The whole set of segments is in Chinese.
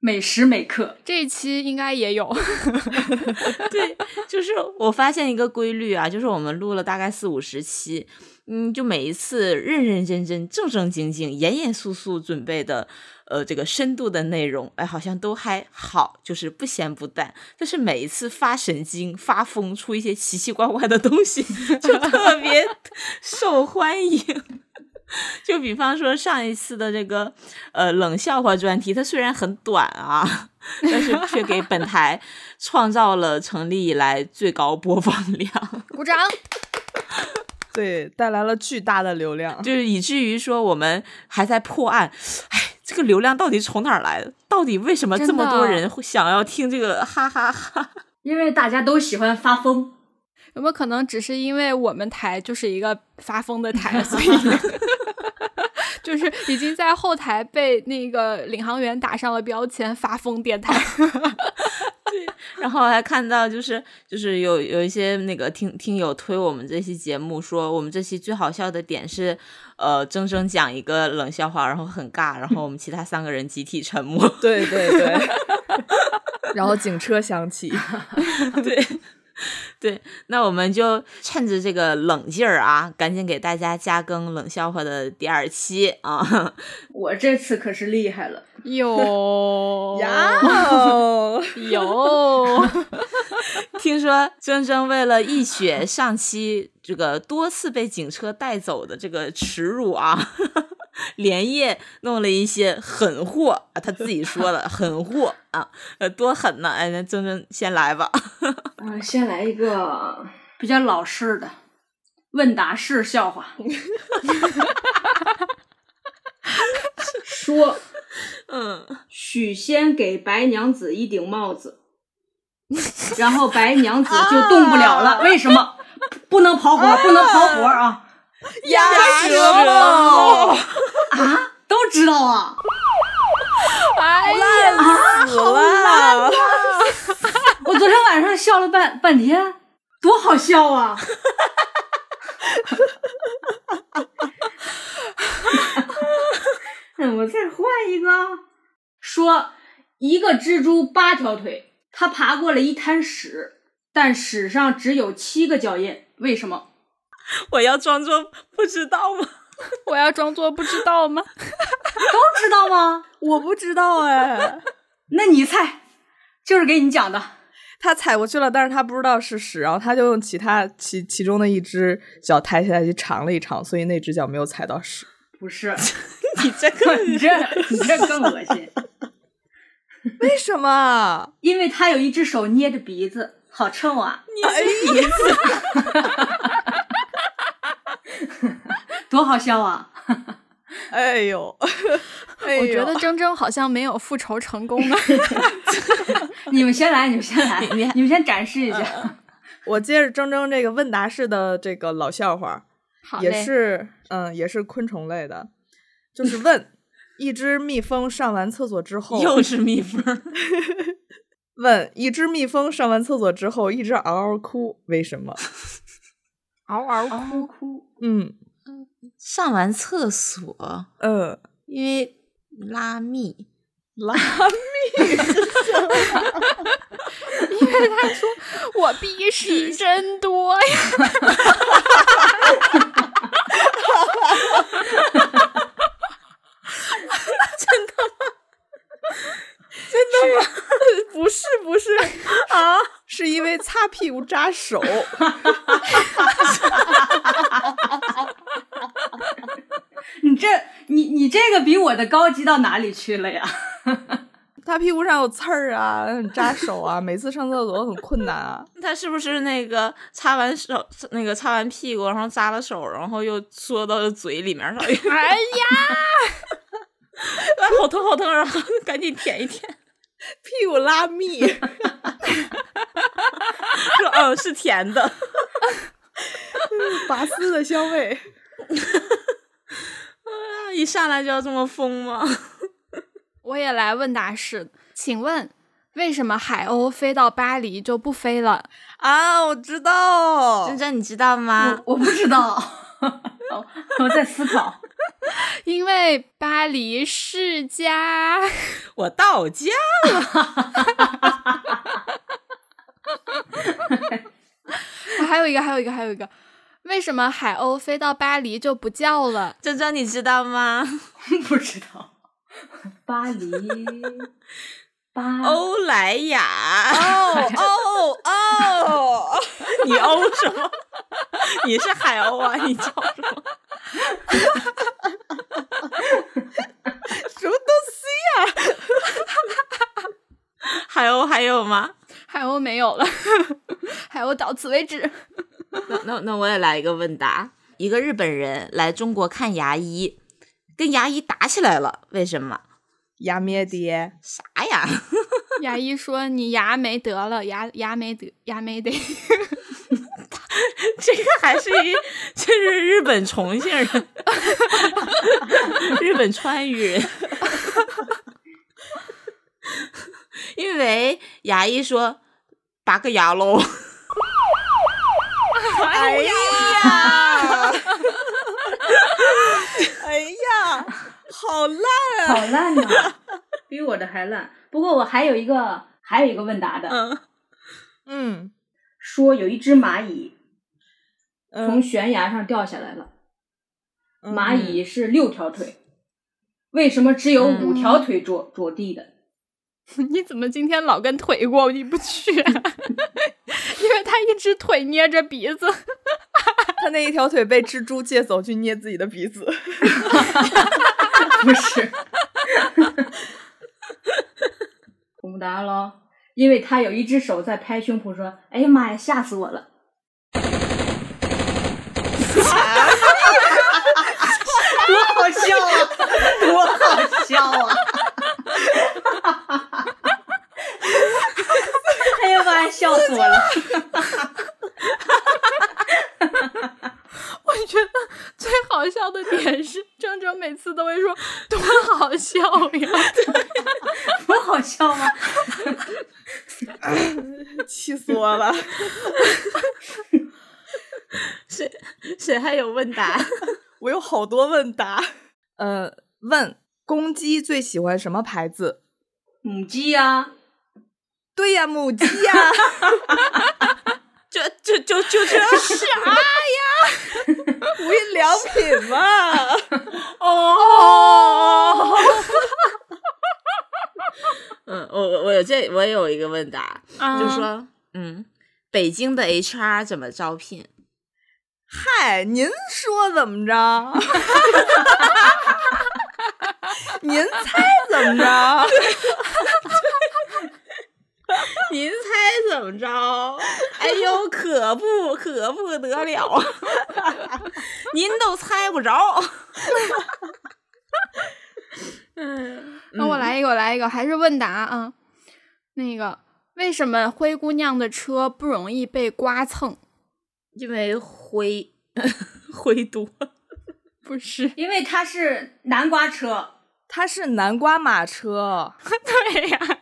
每时每刻，这一期应该也有。对，就是我发现一个规律啊，就是我们录了大概四五十期。嗯，就每一次认认真真、正正经经、严严肃肃准备的，呃，这个深度的内容，哎，好像都还好，就是不咸不淡。但是每一次发神经、发疯出一些奇奇怪怪的东西，就特别受欢迎。就比方说上一次的这个呃冷笑话专题，它虽然很短啊，但是却给本台创造了成立以来最高播放量。鼓掌。对，带来了巨大的流量，就是以至于说我们还在破案。哎，这个流量到底从哪儿来的？到底为什么这么多人会想要听这个？哈哈哈！因为大家都喜欢发疯。有没有可能只是因为我们台就是一个发疯的台，所以 就是已经在后台被那个领航员打上了标签“发疯电台”。对，然后还看到就是就是有有一些那个听听友推我们这期节目，说我们这期最好笑的点是，呃，铮铮讲一个冷笑话，然后很尬，然后我们其他三个人集体沉默。对对对，然后警车响起。对。对，那我们就趁着这个冷劲儿啊，赶紧给大家加更冷笑话的第二期啊！我这次可是厉害了，有 呀，有。听说铮铮为了一雪上期这个多次被警车带走的这个耻辱啊。连夜弄了一些狠货啊，他自己说的 狠货啊，呃，多狠呢！哎，那铮铮先来吧。啊，先来一个比较老式的问答式笑话。说，嗯，许仙给白娘子一顶帽子，然后白娘子就动不了了，为什么？不能跑火，不能跑火啊！压折了啊！都知道啊！哎呀，好烂啊！我昨天晚上笑了半半天，多好笑啊！那 我再换一个，说一个蜘蛛八条腿，它爬过了一滩屎，但屎上只有七个脚印，为什么？我要装作不知道吗？我要装作不知道吗？都知道吗？我不知道哎。那你猜，就是给你讲的。他踩过去了，但是他不知道是屎，然后他就用其他其其中的一只脚抬起来去尝了一尝，所以那只脚没有踩到屎。不是，你这个你这你这更恶心。为什么？因为他有一只手捏着鼻子，好臭啊！捏鼻子。多好笑啊！哎呦，我觉得铮铮好像没有复仇成功呢。你们先来，你们先来，你你们先展示一下。我接着铮铮这个问答式的这个老笑话，也是嗯，也是昆虫类的，就是问一只蜜蜂上完厕所之后，又是蜜蜂。问一只蜜蜂上完厕所之后一直嗷嗷哭，为什么？嗷嗷哭哭，嗯。上完厕所，呃，因为拉蜜，拉蜜，因为他说我逼屎真多呀，真的吗？真的吗？不是，不是啊，是因为擦屁股扎手。你这，你你这个比我的高级到哪里去了呀？他屁股上有刺儿啊，扎手啊，每次上厕所很困难啊。他是不是那个擦完手，那个擦完屁股，然后扎了手，然后又缩到了嘴里面上？哎呀，好疼好疼，然后赶紧舔一舔。屁股拉蜜，说哦是甜的，拔丝的香味。啊，一上来就要这么疯吗？我也来问答式，请问为什么海鸥飞到巴黎就不飞了？啊，我知道，珍珍你知道吗？我不知道，我在思考。因为巴黎世家。我到家了。还有一个，还有一个，还有一个，为什么海鸥飞到巴黎就不叫了？珍珍你知道吗？不知道。巴黎，巴欧莱雅。哦哦 哦！你欧什么？你是海鸥啊？你叫什么？什么东西呀？海鸥还有吗？海鸥没有了，海鸥到此为止。那那那我也来一个问答：一个日本人来中国看牙医，跟牙医打起来了，为什么？牙咩爹？啥呀？牙医说你牙没得了，牙牙没得，牙没得。这个还是一，这是日本重庆人，日本川渝人。因为牙医说拔个牙喽。哎呀！哎呀，好烂啊！好烂呐，比我的还烂。不过我还有一个，还有一个问答的。嗯嗯，说有一只蚂蚁嗯从悬崖上掉下来了，嗯蚂蚁是六条腿，为什么只有五条腿着着地的？你怎么今天老跟腿过意不去、啊？因为他一只腿捏着鼻子。他那一条腿被蜘蛛借走去捏自己的鼻子。不是，公布答案喽。因为他有一只手在拍胸脯说：“哎呀妈呀，吓死我了！”多好笑啊！多好笑啊！哎呀妈呀，笑死我了！我觉得最好笑的点是，铮铮每次都会说多好笑呀，不好笑吗？气死我了！谁谁还有问答？我有好多问答。呃，问公鸡最喜欢什么牌子？母鸡呀、对呀，母鸡呀。就就就就这啥呀？无印良品嘛。哦。嗯，我我我有这我有一个问答，啊就说嗯，北京的 HR 怎么招聘？嗨，您说怎么着？您猜怎么着？您猜怎么着？哎呦，可不可不得了！您都猜不着。嗯，那我来一个，我来一个，还是问答啊。那个，为什么灰姑娘的车不容易被刮蹭？因为灰灰多。不是，因为它是南瓜车。它是南瓜马车对呀、啊！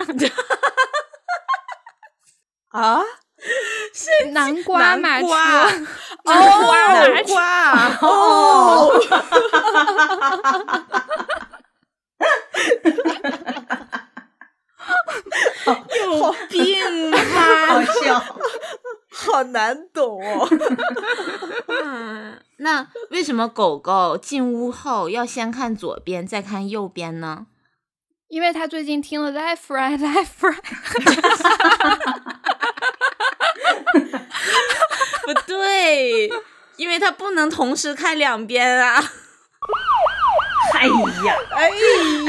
南瓜马车，瓜 南瓜马车，瓜哦，有 病吧？好笑，好难懂哦。嗯，那为什么狗狗进屋后要先看左边，再看右边呢？因为他最近听了 Life Right Right，不对，因为它不能同时看两边啊。哎呀，哎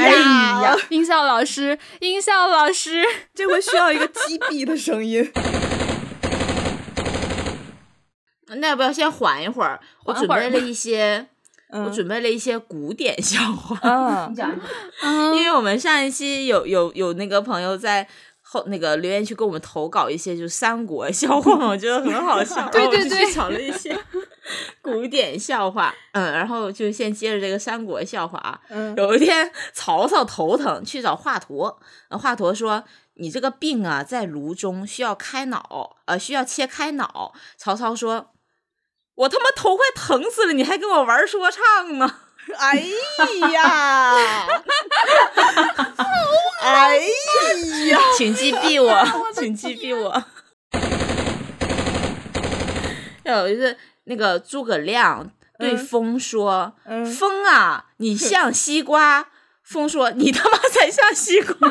哎呀，音效老师，音效老师，这回需要一个击毙的声音。那要不要先缓一会儿？我准备了一些我准备了一些古典笑话。嗯你讲 因为我们上一期有有有那个朋友在后那个留言区给我们投稿一些就是三国笑话嘛，我觉得很好笑，对对对去找了一些 古典笑话，嗯，然后就先接着这个三国笑话啊。嗯有一天曹操头疼去找华佗，呃华佗说：“你这个病啊，在颅中，需要开脑，呃，需要切开脑。”曹操说：“我他妈头快疼死了，你还跟我玩说唱呢？”哎呀，哎呀，请击毙我，请击毙我。有一次，那个诸葛亮对嗯风说：“嗯风啊，你像西瓜。”风说：“你他妈才像西瓜。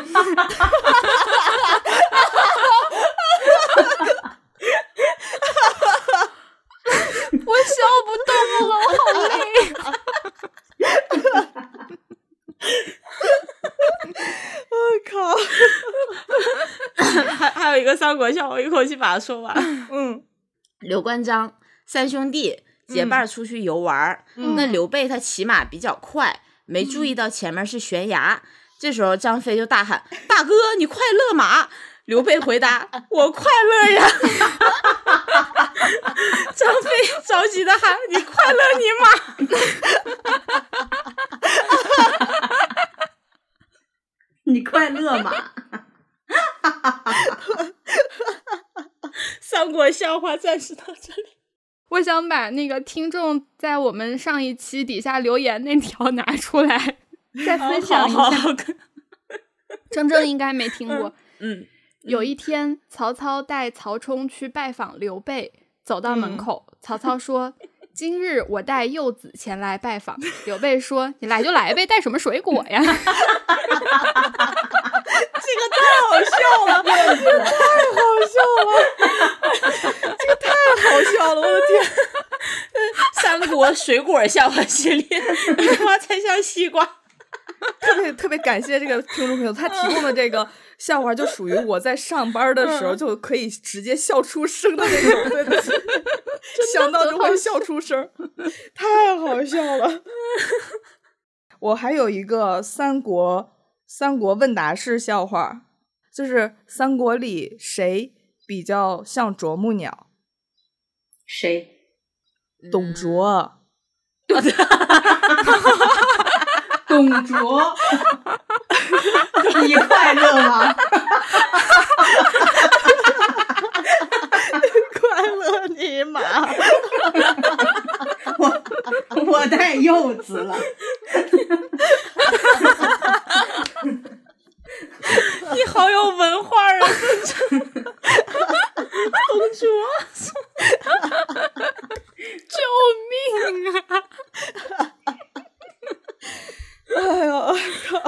我笑不动了，我好累。我靠，” 还还有一个三国笑话，我一口气把它说完。嗯刘关张三兄弟结伴出去游玩，嗯那刘备他骑马比较快，没注意到前面是悬崖。这时候张飞就大喊：“大哥，你快勒马！”刘备回答：“我快乐呀。”张飞着急的喊：“你快乐你马你快乐吗？！”三国笑话暂时到这里。我想把那个听众在我们上一期底下留言那条 拿出来，再分享一下。好好好，铮铮应该没听过。嗯，有一天，曹操带曹冲去拜访刘备，走到门嗯口，曹操说：“今日我带柚子前来拜访。”刘备说：“你来就来呗，带什么水果呀？” 这个太好笑了，这个太好笑了，这个太好笑了，我的天！三国水果笑话系列，你他妈才像西瓜。特别特别感谢这个听众朋友，他提供的这个笑话就属于我在上班的时候就可以直接笑出声的那种，对对对，想到就会笑出声，太好笑了。我还有一个三国三国问答式笑话，就是三国里谁比较像啄木鸟？谁？董卓。董卓，你快乐吗？快乐尼玛！我 我太幼稚了。你好有文化啊，董卓。救命啊！哎呦，我靠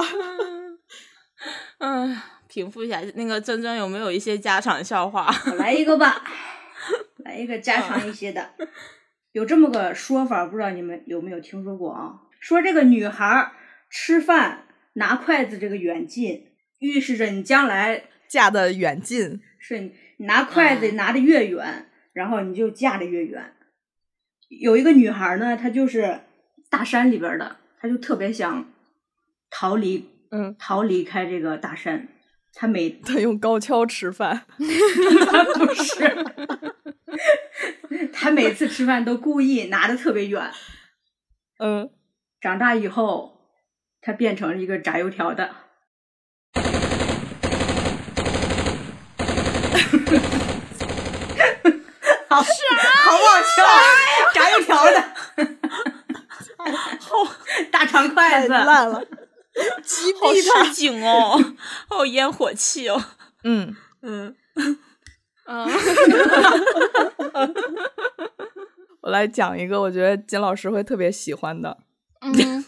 嗯，平复一下，那个铮铮有没有一些家常笑话？我来一个吧，个家常一些的。有这么个说法，不知道你们有没有听说过啊？说这个女孩吃饭拿筷子这个远近，预示着你将来嫁的远近，是你拿筷子拿的越远，然后你就嫁的越远。有一个女孩呢，她就是大山里边的，她就特别想逃离，嗯，逃离开这个大山。她每她用高跷吃饭，不是，她每次吃饭都故意拿的特别远。嗯，长大以后，他变成了一个炸油条的。好，好不好笑？炸油条的，好大长筷子，烂了，击好毙他。市井哦，好有烟火气哦。嗯，嗯，嗯，我来讲一个，我觉得金老师会特别喜欢的。嗯，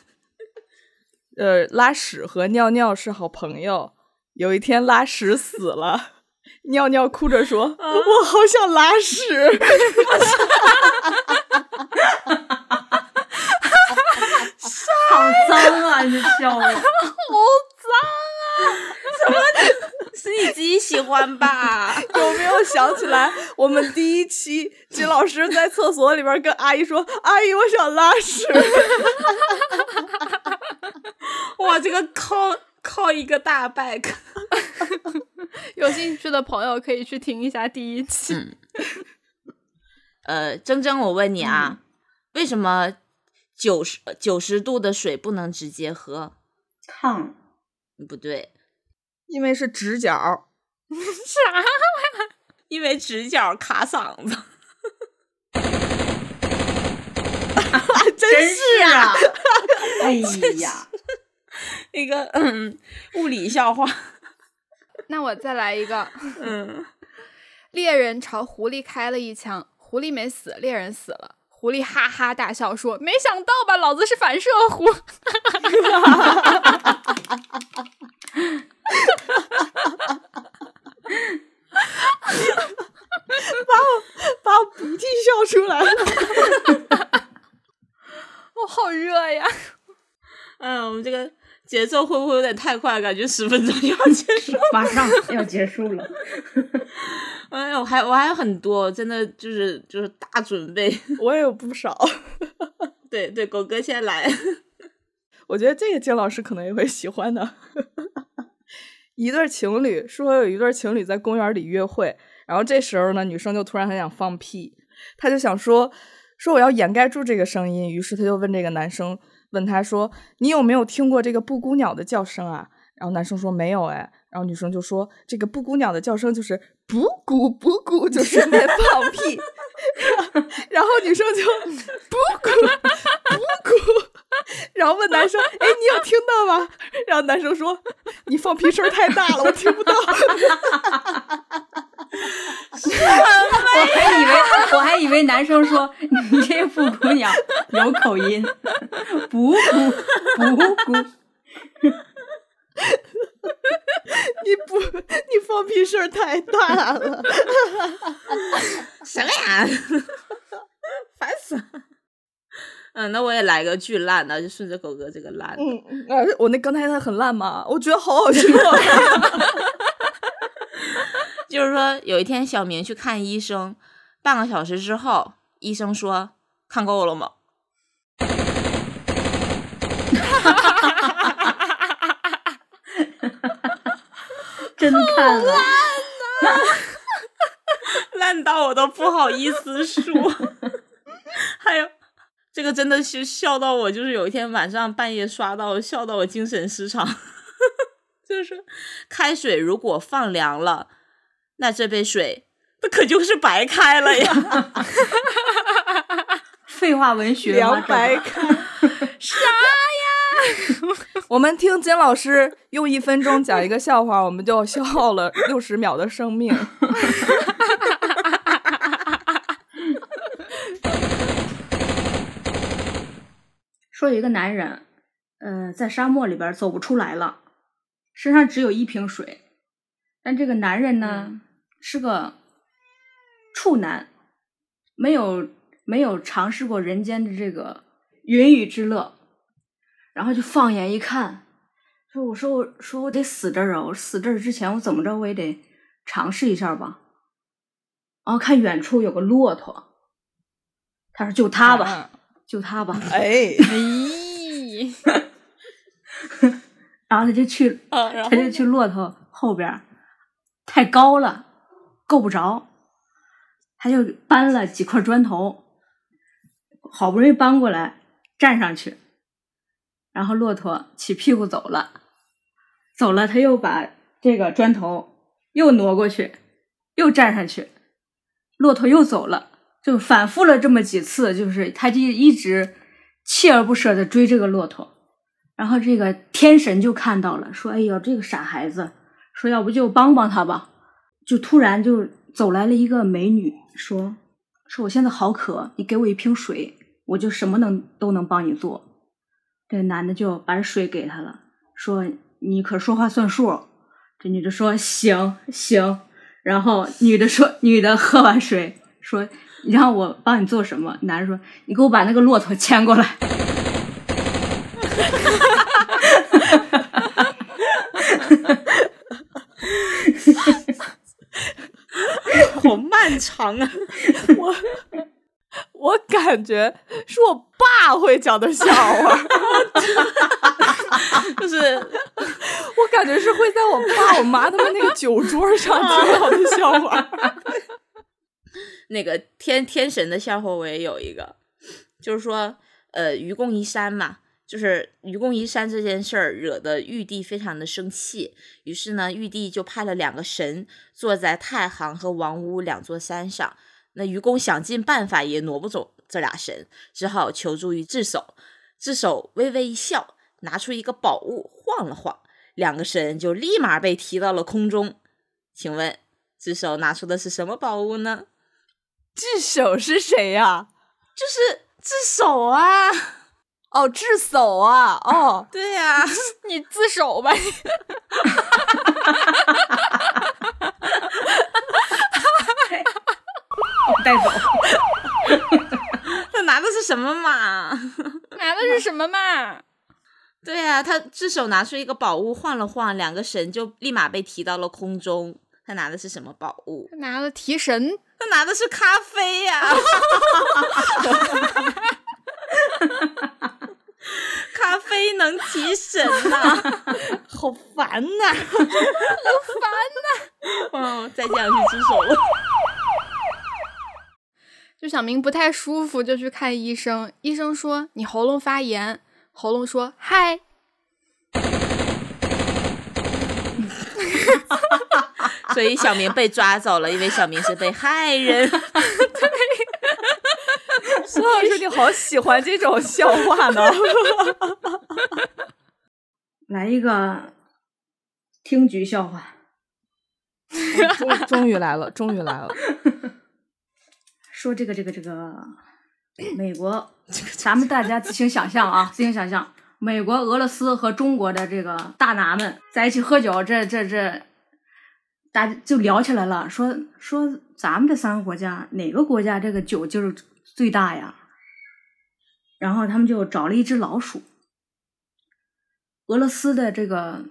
呃，拉屎和尿尿是好朋友。有一天拉屎死了，尿尿哭着说：“我好想拉屎。好脏啊！你这笑话，好脏啊！是你自己喜欢吧？有没有想起来我们第一期金老师在厕所里边跟阿姨说：“阿姨，我想拉屎。哇，这个靠靠一个大 back。有兴趣的朋友可以去听一下第一期。嗯呃，铮铮，我问你啊，为什么九十九十度的水不能直接喝？烫，不对，”因为是直角，啥？因为直角卡嗓子。真是啊！哎呀，那个嗯，物理笑话。那我再来一个。嗯，猎人朝狐狸开了一枪，狐狸没死，猎人死了。狐狸哈哈大笑说：“没想到吧，老子是反射弧。把我把我鼻涕笑出来了。我好热呀！嗯，我们这个节奏会不会有点太快？感觉十分钟就要结束。马上要结束了。哎呦，我还我还有很多，真的就是就是大准备。我也有不少。对对，狗哥先来。我觉得这个金老师可能也会喜欢的。一对情侣说有一对情侣在公园里约会，然后这时候呢，女生就突然很想放屁，她就想说说我要掩盖住这个声音，于是她就问这个男生，问他说你有没有听过这个布谷鸟的叫声啊？然后男生说没有哎，然后女生就说这个布谷鸟的叫声就是布谷布谷，就顺便 放屁，然后女生就 不哭不哭。然后问男生：“ 哎，你有听到吗？”然后男生说：“你放屁声太大了，我听不到。”我还以为我还以为男生说你这布谷鸟有口音，布谷布谷。你不，你放屁声太大了。什么呀？烦死了。嗯，那我也来个巨烂的，就顺着狗哥这个烂的。嗯，啊，我那刚才那很烂吗？我觉得好好笑。就是说，有一天小明去看医生，半个小时之后，医生说：“看够了吗？” 真看了，烂到我都不好意思说。还有。这个真的是笑到我，就是有一天晚上半夜刷到，笑到我精神失常。就是开水如果放凉了，那这杯水那可就是白开了呀！废话文学，凉白开 啥呀？我们听金老师用一分钟讲一个笑话，我们就消耗了六十秒的生命。说有一个男人，呃，在沙漠里边走不出来了，身上只有一瓶水，但这个男人呢是个处男，没有没有尝试过人间的这个云雨之乐，然后就放眼一看，说：“我说我说我得死这儿啊！我死这儿之前我怎么着我也得尝试一下吧。”然后看远处有个骆驼，他说：“就他吧。”就他吧，哎，哎，然后他就去，啊，他就去骆驼后边，太高了，够不着，他就搬了几块砖头，好不容易搬过来，站上去，然后骆驼起屁股走了，走了，他又把这个砖头又挪过去，又站上去，骆驼又走了。就反复了这么几次，就是他就一直锲而不舍的追这个骆驼，然后这个天神就看到了，说：“哎呦，这个傻孩子，说要不就帮帮他吧。”就突然就走来了一个美女，说：“说我现在好渴，你给我一瓶水，我就什么能都能帮你做。”这男的就把水给他了，说：“你可说话算数。”这女的说：“行行。”然后女的说：“女的喝完水说。”你让我帮你做什么？男人说：“你给我把那个骆驼牵过来。”好漫长啊！我我感觉是我爸会讲的笑话，就是我感觉是会在我爸我妈他们那个酒桌上听到的笑话。那个天天神的笑话，我也有一个，就是说，呃，愚公移山嘛，就是愚公移山这件事儿惹得玉帝非常的生气，于是呢，玉帝就派了两个神坐在太行和王屋两座山上。那愚公想尽办法也挪不走这俩神，只好求助于智叟。智叟微微一笑，拿出一个宝物晃了晃，两个神就立马被提到了空中。请问智叟拿出的是什么宝物呢？智手是谁呀？就是智手啊！哦，智叟啊！哦，对呀、你自首吧，你 带走。他拿的是什么嘛？拿的是什么嘛？对呀、他智手拿出一个宝物晃了晃，两个神就立马被提到了空中。他拿的是什么宝物？他拿了提神，他拿的是咖啡呀、咖啡能提神呐、好烦呐、好烦呐、嗯，再这样去智叟了。就小明不太舒服，就去看医生。医生说你喉咙发炎，喉咙说嗨，所以小明被抓走了，因为小明是被害人。孙老师，你好喜欢这种笑话呢。来一个听局笑话，终 终于来了，终于来了。说这个这个这个美国，咱们大家自行想象啊，自行想象，美国、俄罗斯和中国的这个大拿们在一起喝酒，这这这，大家就聊起来了，说说咱们这三个国家哪个国家这个酒劲儿最大呀？然后他们就找了一只老鼠，俄罗斯的这个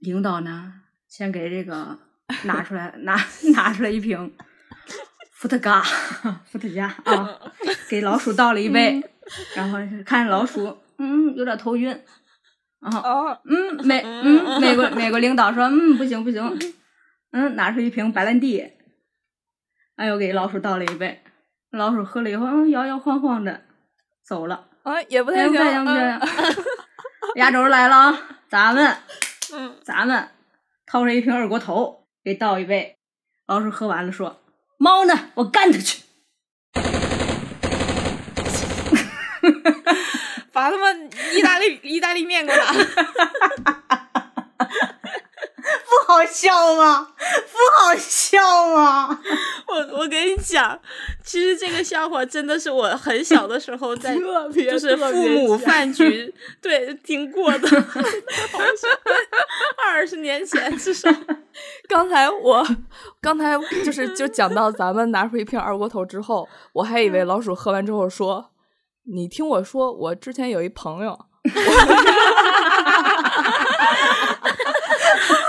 领导呢，先给这个拿出来拿 拿出来一瓶伏特加，伏特加啊，给老鼠倒了一杯，然后看老鼠，嗯，有点头晕，啊，哦，嗯，美，嗯，美国美国领导说，嗯，不行不行，嗯，拿出一瓶白兰地，哎呦给老鼠倒了一杯，老鼠喝了以后，嗯，摇摇晃晃的走了。啊，也不哎，太行。不行不嗯行，压轴来了啊！咱们，嗯，咱们掏出一瓶二锅头，给倒一杯。老鼠喝完了说：“猫呢？我干它去！” 把他们意大利 意大利面给我拿。不好笑吗？不好笑吗？我我跟你讲，其实这个笑话真的是我很小的时候在特别就是父母饭局对听过的，二十年前至少。刚才我刚才就是就讲到咱们拿出一瓶二锅头之后，我还以为老鼠喝完之后说：“你听我说，我之前有一朋友。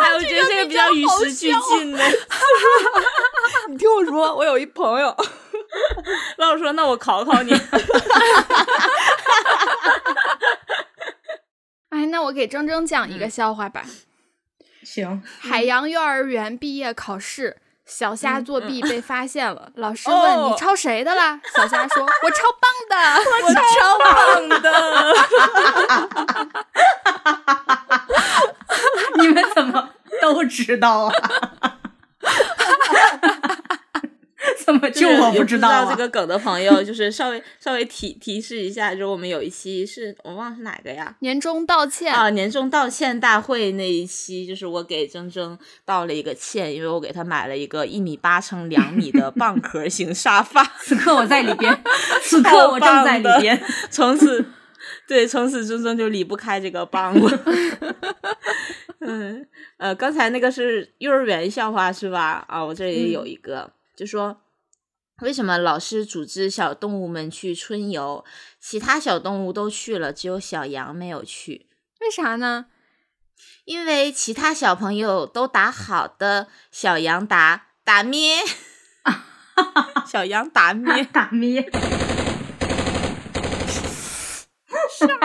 哎，我觉得这个比较与时俱进的。你听我说，我有一朋友。老师说：“那我考考你。哎，那我给铮铮讲一个笑话吧。行，海洋幼儿园毕业考试，小虾作弊被发现了，老师哦问你抄谁的啦？小虾说：“我抄棒的。”我抄棒的，你们怎么都知道啊？怎么” 就我不知道啊？这个梗的朋友，就是稍微稍微提提示一下，就是我们有一期是我忘了是哪个呀？年终道歉，啊，年终道歉大会那一期，就是我给铮铮道了一个歉，因为我给他买了一个一米八乘两米的蚌壳型沙发，此刻我在里边，此刻我正在里边。从此，对，从此铮铮就离不开这个蚌了。嗯，呃，刚才那个是幼儿园笑话是吧？啊，我这里也有一个，就说为什么老师组织小动物们去春游，其他小动物都去了，只有小羊没有去？为啥呢？因为其他小朋友都打好的，小羊打打咩，小羊打咩，打咩？啥呀？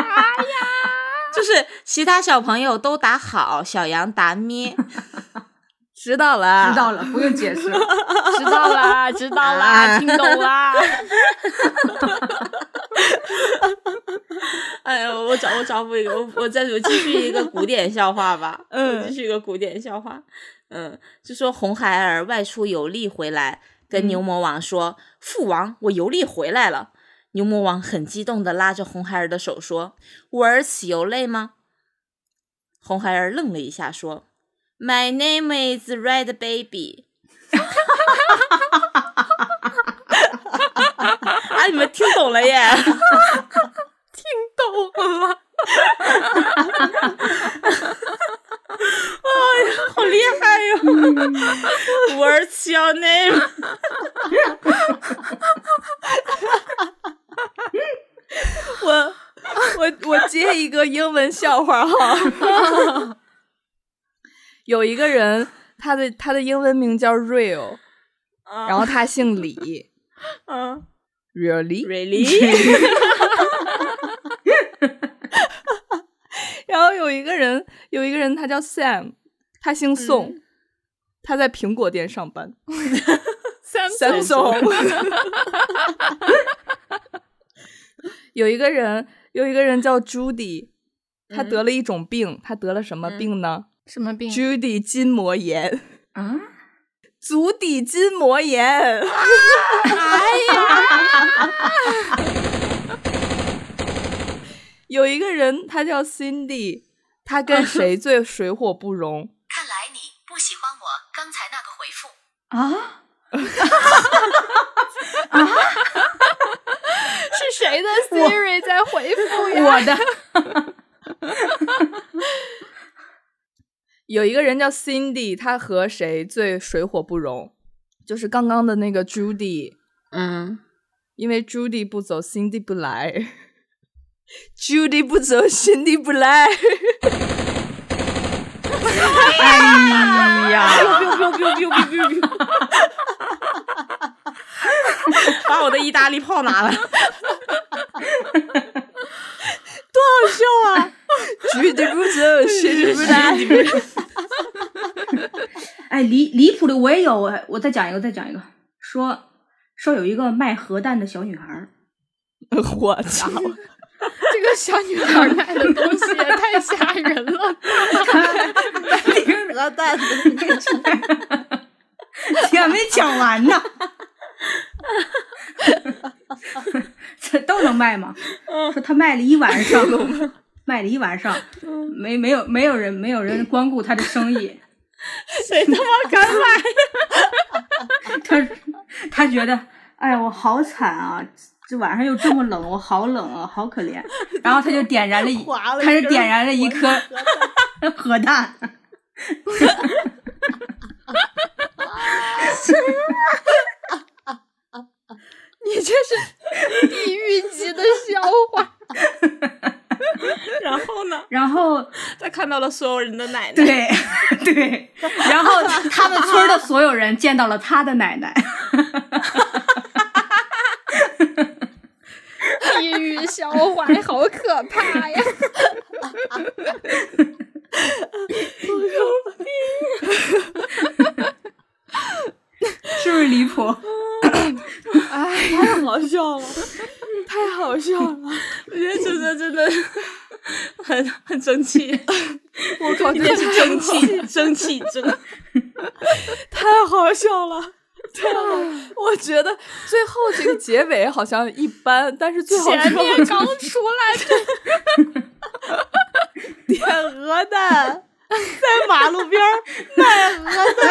就是其他小朋友都打好，小羊打咩。知道了，知道了，不用解释。知道啦，知道啦，啊听懂啦。哎呀，我找我找补一个，我我再我继续一个古典笑话吧。嗯我继续一个古典笑话。嗯，就说红孩儿外出游历回来，跟牛魔王说：“父王，我游历回来了。”牛魔王很激动的拉着红孩儿的手说：“我儿此游累吗？”红孩儿愣了一下，说：“My name is Red Baby。”啊，你们听懂了耶！听懂了，好厉害哟！What's your name？我我我接一个英文笑话哈，有一个人，他的他的英文名叫 Real，然后他姓李 嗯，Really，，Really？然后有一个人，有一个人他叫 Sam，他姓宋，他在苹果店上班 三，Samsung。有一个人，有一个人叫 Judy，他得了一种病，他得了什么病呢、什么病？j u d y 筋膜炎，啊，足底筋膜炎。有一个人，他叫 Cindy，他跟谁最水火不容？看来你不喜欢我刚才那个回复。啊，是谁的 Siri 在回复呀？我的有一个人叫 Cindy，他和谁最水火不容？就是刚刚的那个 Judy，嗯，因为 Judy 不走，Cindy 不来。Judy 不走，Cindy 不来。哎呀，把我的意大利炮拿了。Judy 不走，Cindy 不来。哎，离离谱的我也有，我我再讲一个，再讲一个，说说有一个卖核弹的小女孩儿，我操！这个小女孩卖的东西也太吓人了。核弹竟然没讲完呢，这都能卖吗？说他卖了一晚上，卖了一晚上，没没有没有人没有人光顾他的生意，谁他妈敢买？他他觉得，哎呀，我好惨啊！这晚上又这么冷，我好冷啊，好可怜。然后他就点燃了一，划了他就点燃了一颗核弹。你这是地狱级的笑话。然后呢？然后他看到了所有人的奶奶。对 对，然后他们村的所有人见到了他的奶奶。地狱笑话好可怕呀！是不是离谱？哎，太好笑了，太好笑了！我觉得真的真的很很争气，我靠，一定是争气，争气争。太好笑了。对，我觉得最后这个结尾好像一般，但是最后前面刚出来 就点鹅蛋，在马路边儿卖核弹。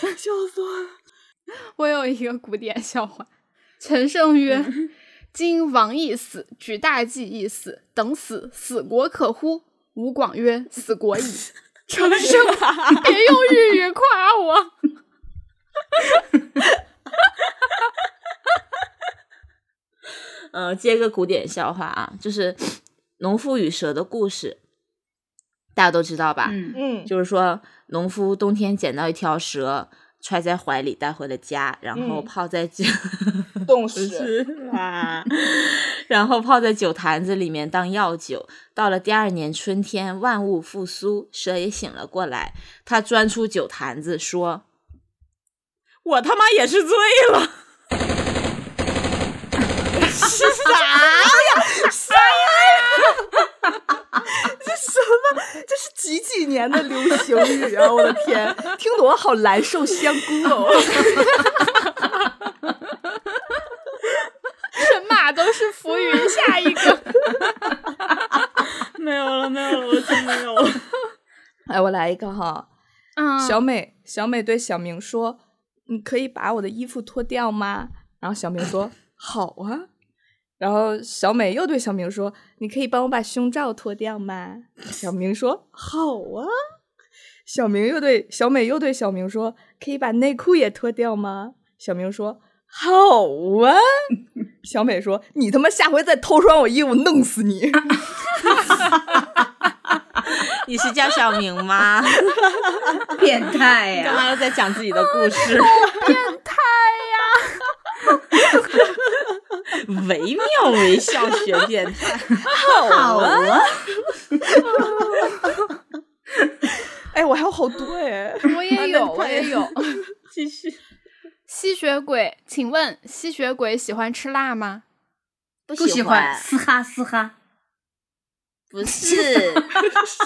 笑死我了！我有一个古典笑话，陈胜曰：“今王亦死，举大计亦死，等死，死国可乎？”吴广曰：“死国矣。”陈胜，别用日语夸我。呃，接个古典笑话啊，就是农夫与蛇的故事，大家都知道吧？嗯，嗯就是说，农夫冬天捡到一条蛇，揣在怀里带回了家，然后嗯泡在酒，冻 死。是 啦，然后泡在酒坛子里面当药酒。到了第二年春天，万物复苏，蛇也醒了过来，他钻出酒坛子说：“我他妈也是醉了。”是啥呀？这是几几年的流行语啊！我的天，听得我好难受香菇哦。神马都是浮云。下一个，没有了，没有了，我真没有了。哎，我来一个哈。嗯，小美，小美对小明说：“你可以把我的衣服脱掉吗？”然后小明说：“好啊。”然后小美又对小明说：“你可以帮我把胸罩脱掉吗？”小明说：“好啊。”小明又对小美又对小明说：“可以把内裤也脱掉吗？”小明说：“好啊。”小美说：“你他妈下回再偷穿我衣服，弄死你！”你是叫小明吗？变态呀、干嘛又在讲自己的故事？惟妙惟肖学变态。好啊，哎，我还有好多哎。我也有，我也有。继续。吸血鬼，请问吸血鬼喜欢吃辣吗？不不喜欢，嘶哈嘶哈。不是，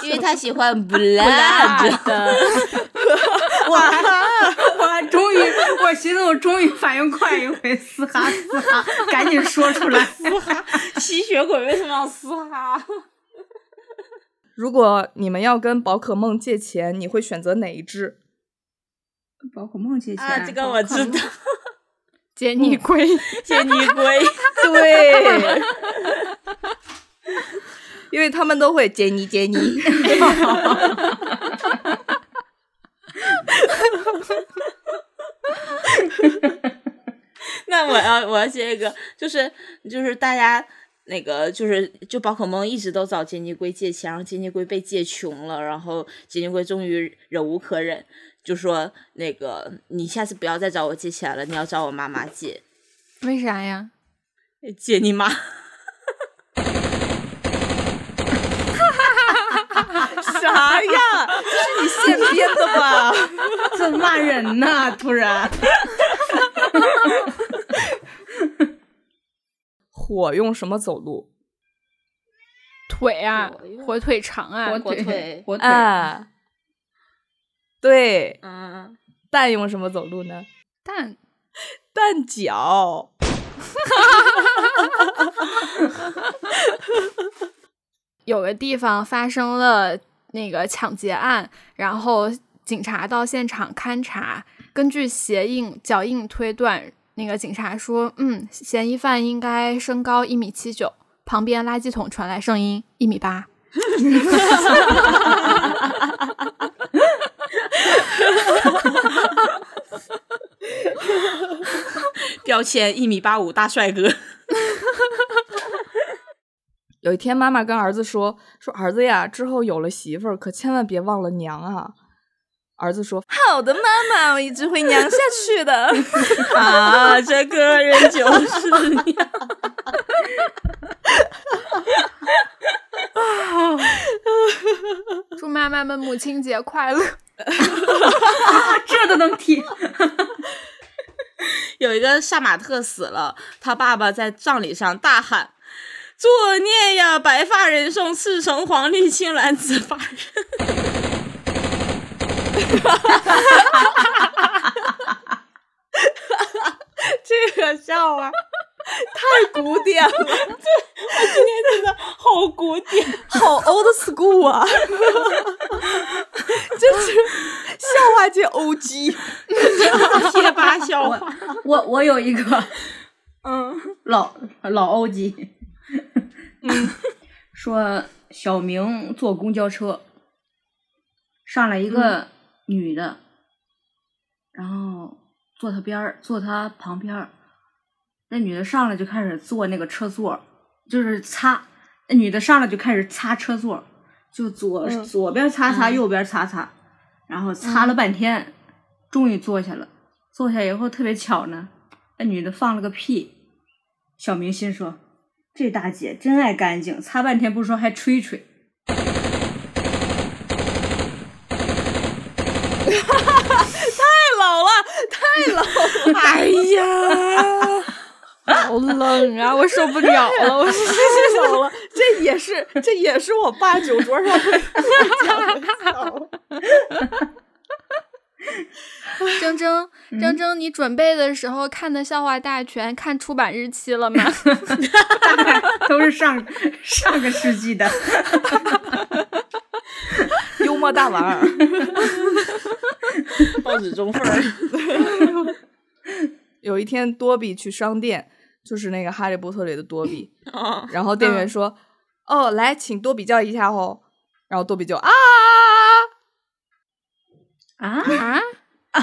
因为他喜欢 blood。我我还终于，我寻思我终于反应快一回，嘶哈嘶哈，赶紧说出来。嘶哈吸血鬼为什么要嘶哈？如果你们要跟宝可梦借钱，你会选择哪一只？宝可梦借钱，啊，这个我知道。杰尼龟，杰尼龟，对，因为他们都会杰尼杰尼。那我要我要接一个，就是就是大家那个就是就宝可梦一直都找杰尼龟借钱，然后杰尼龟被借穷了，然后杰尼龟终于忍无可忍，就说那个你下次不要再找我借钱了，你要找我妈妈借，为啥呀？借你妈。啥呀？这是你现编的吧？这骂人呐！突然，火用什么走路？腿啊火腿肠啊，火腿火腿，啊，对，嗯，蛋用什么走路呢？蛋蛋脚。有个地方发生了那个抢劫案，然后警察到现场勘查，根据鞋印、脚印推断，那个警察说，嗯，嫌疑犯应该身高一米七九。旁边垃圾桶传来声音，一米八。标签一米八五大帅哥。有一天，妈妈跟儿子说：“说儿子呀，之后有了媳妇儿，可千万别忘了娘啊。”儿子说：“好的，妈妈，我一直会娘下去的。啊，这个人就是你。祝妈妈们母亲节快乐！这都能听。有一个杀马特死了，他爸爸在葬礼上大喊：“作孽呀！白发人送赤橙黄绿青蓝紫发人。”这个笑话太古典了，今天真的好古典，好 old school 啊！这是笑话界 OG。贴吧笑话。我我有一个嗯，老老 OG，嗯，说小明坐公交车，上来一个女的，然后坐他边儿，坐他旁边儿，那女的上来就开始坐那个车座，就是擦。那女的上来就开始擦车座，就左、嗯左边擦擦，嗯右边擦擦，然后擦了半天，终于坐下了。坐下以后特别巧呢，那女的放了个屁。小明心说：“这大姐真爱干净，擦半天不说还吹吹。太老了，太老了。哎呀，好冷啊，我受不了了，我是 太老了，这也是这也是我爸酒桌上会讲的。铮铮铮铮，你准备的时候看的笑话大全，看出版日期了吗？都是上上个世纪的。幽默大王儿，报纸中份儿。有一天多比去商店，就是那个《哈利波特》里的多比，哦然后店员说：“哦，来，请多比较一下哦。”然后多比就啊，啊，啊，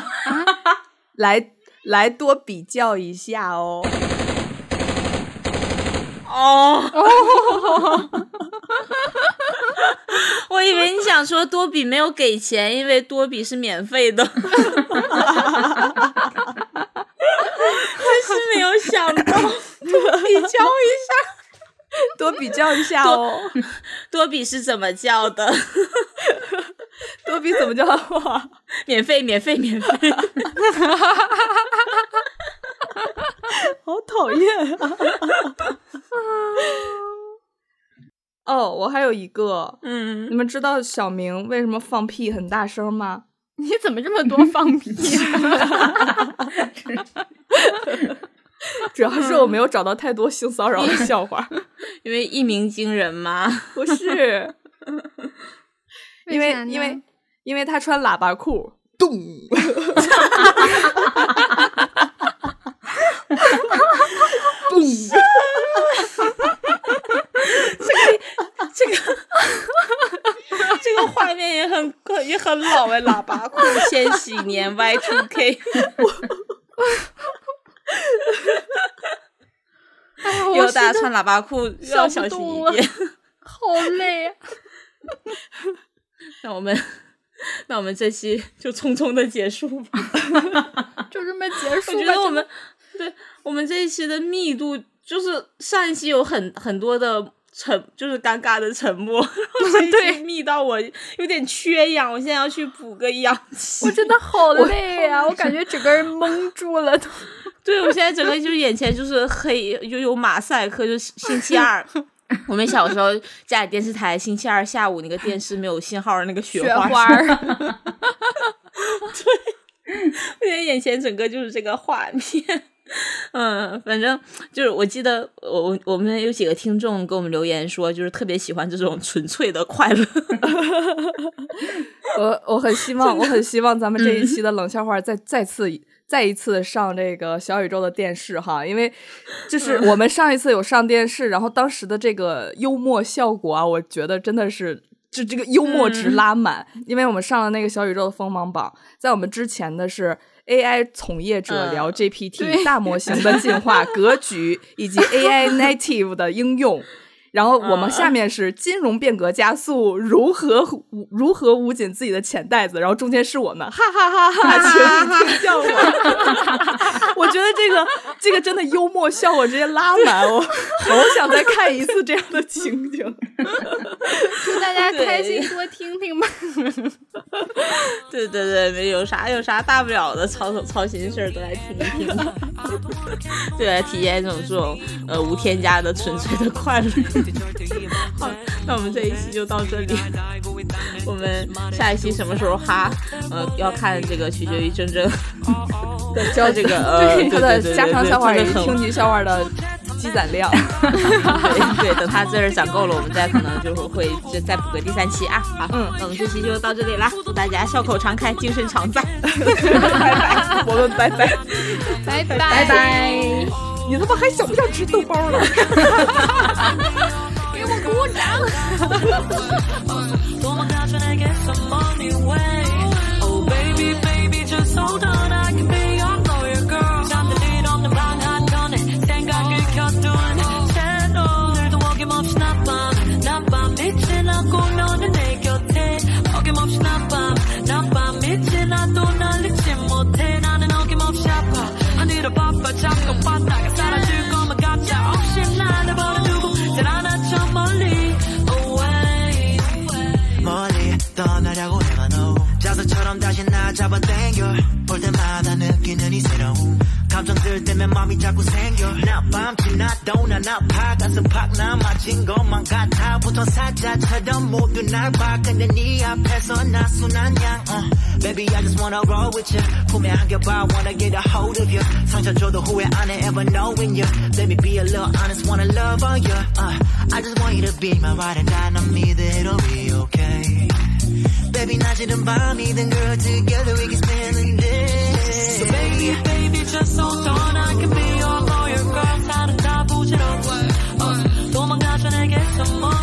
来来多比较一下哦。哦，我以为你想说多比没有给钱，因为多比是免费的。真是没有想到，多比较一下，多比较一下哦。多比是怎么叫的？多比怎么叫话？免费，免费，免费。好讨厌啊！哦，我还有一个，嗯你，们知道小明为什么放屁很大声吗？你怎么这么多放屁、啊？主要是我没有找到太多性骚扰的笑话，因为一鸣惊人嘛。不是，因为因为因为他穿喇叭裤，咚，咚，这个这个画面也很也很老哎，喇叭裤，千禧年 Y two K，哎呀，以后大家穿喇叭裤要小心一点。好累啊！那我们 那我们这期就匆匆的结束吧。就这么结束吧。我觉得我们对我们这一期的密度，就是上一期有很很多的沉，就是尴尬的沉默，对密到我有点缺氧，我现在要去补个氧气。我真的好累啊！我感觉整个人蒙住了都。对我现在整个就是眼前就是黑，就有马赛克，就星期二。我们小时候家里电视台星期二下午那个电视没有信号的那个雪雪花花儿，我现在眼前整个就是这个画面。嗯，反正就是我记得我我们有几个听众给我们留言说，就是特别喜欢这种纯粹的快乐。我我很希望，我很希望咱们这一期的冷笑话再再次再一次上这个小宇宙的电视哈，因为就是我们上一次有上电视，然后当时的这个幽默效果啊，我觉得真的是。就这个幽默值拉满，因为我们上了那个小宇宙的锋芒榜，在我们之前的是 AI 从业者聊嗯 GPT、对大模型的进化格局以及 AI native 的应用。然后我们下面是金融变革加速，如何捂如何捂紧自己的钱袋子，然后中间是我们，哈哈哈哈，全体听笑话。我觉得这个这个真的幽默效果直接拉满，我好想再看一次这样的情景。祝大家开心，多听听吧。对对对，没有啥有啥大不了的，操操心事儿都来听一听。对，来体验一种这种呃无添加的纯粹的快乐。好，那我们这一期就到这里。我们下一期什么时候哈？呃，要看这个取决于真正教这个呃对他的家常笑话以及听集笑话的积攒量。对对，等他字儿攒够了，我们再可能就是会就再补个第三期啊。好，嗯那我们这期就到这里啦，祝大家笑口常开，精神常在。拜拜，我们拜拜。拜拜拜拜，你他妈还想不想吃豆包了？给我鼓掌。때문에 마음이 자꾸 생겨 나 밤지 나도 난 아파 가슴 팍나 맞은 것만 같아 보통 사자처럼 모두 날 봐 근데 네 앞에서 나 순한 양 uh. Baby I just wanna roll with you 품에 안겨봐 wanna get a hold of you 상처 줘도 후회 안 해 ever knowing you Let me be a little honest wanna love on you uh. I just want you to be my ride and die 난 믿어 it'll be okay Baby 낮이든 밤이든 girl together we can spend the day So baby, baby, just hold on. I can be your lawyer, girl. 나는 다 부질없어. 어, 도망가자 내게서 money